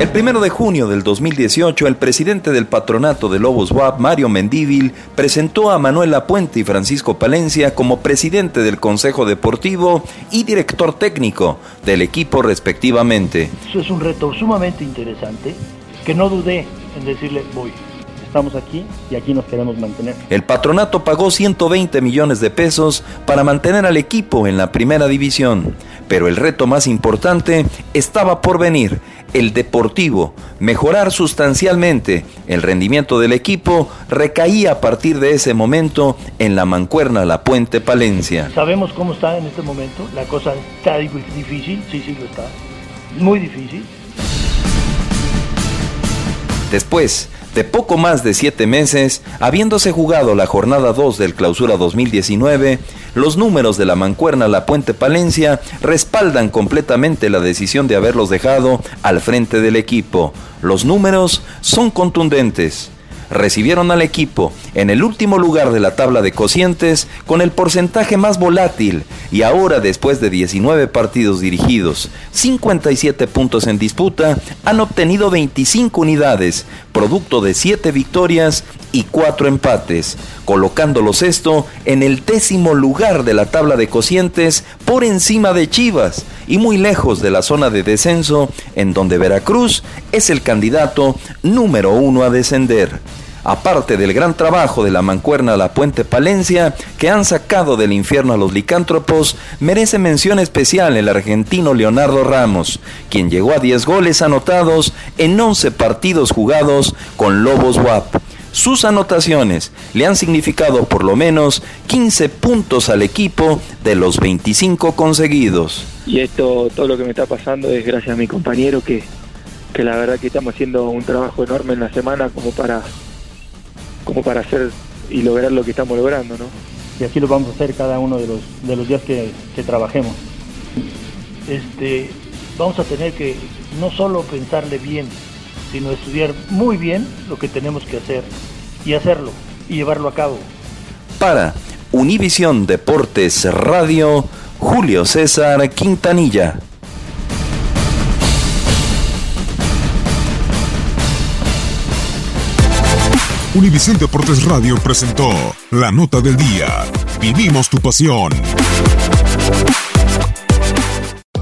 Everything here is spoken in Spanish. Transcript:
El primero de junio del 2018, el presidente del patronato de Lobos WAP, Mario Mendívil, presentó a Manuel Lapuente y Francisco Palencia como presidente del Consejo Deportivo y director técnico del equipo respectivamente. Eso es un reto sumamente interesante que no dudé en decirle voy. Estamos aquí y aquí nos queremos mantener. El patronato pagó 120 millones de pesos para mantener al equipo en la primera división, pero el reto más importante estaba por venir, el deportivo. Mejorar sustancialmente el rendimiento del equipo recaía a partir de ese momento en la mancuerna La Puente Palencia. Sabemos cómo está en este momento. La cosa está di- difícil, sí, sí lo está. Muy difícil. Después de poco más de siete meses, habiéndose jugado la jornada 2 del Clausura 2019, los números de la mancuerna La Puente Palencia respaldan completamente la decisión de haberlos dejado al frente del equipo. Los números son contundentes. Recibieron al equipo en el último lugar de la tabla de cocientes con el porcentaje más volátil y ahora después de 19 partidos dirigidos, 57 puntos en disputa, han obtenido 25 unidades, producto de 7 victorias y 4 empates, colocándolos esto en el décimo lugar de la tabla de cocientes por encima de Chivas y muy lejos de la zona de descenso en donde Veracruz es el candidato número uno a descender. Aparte del gran trabajo de la mancuerna La Puente Palencia, que han sacado del infierno a los licántropos, merece mención especial el argentino Leonardo Ramos, quien llegó a 10 goles anotados en 11 partidos jugados con Lobos WAP. Sus anotaciones le han significado por lo menos 15 puntos al equipo de los 25 conseguidos. y esto, todo lo que me está pasando es gracias a mi compañero que, que la verdad que estamos haciendo un trabajo enorme en la semana como para, como para hacer y lograr lo que estamos logrando, ¿no? Y así lo vamos a hacer cada uno de los, de los días que, que trabajemos. Este, vamos a tener que no solo pensarle bien, sino estudiar muy bien lo que tenemos que hacer y hacerlo y llevarlo a cabo. Para Univisión Deportes Radio, Julio César Quintanilla. Univisión Deportes Radio presentó La Nota del Día. Vivimos tu pasión.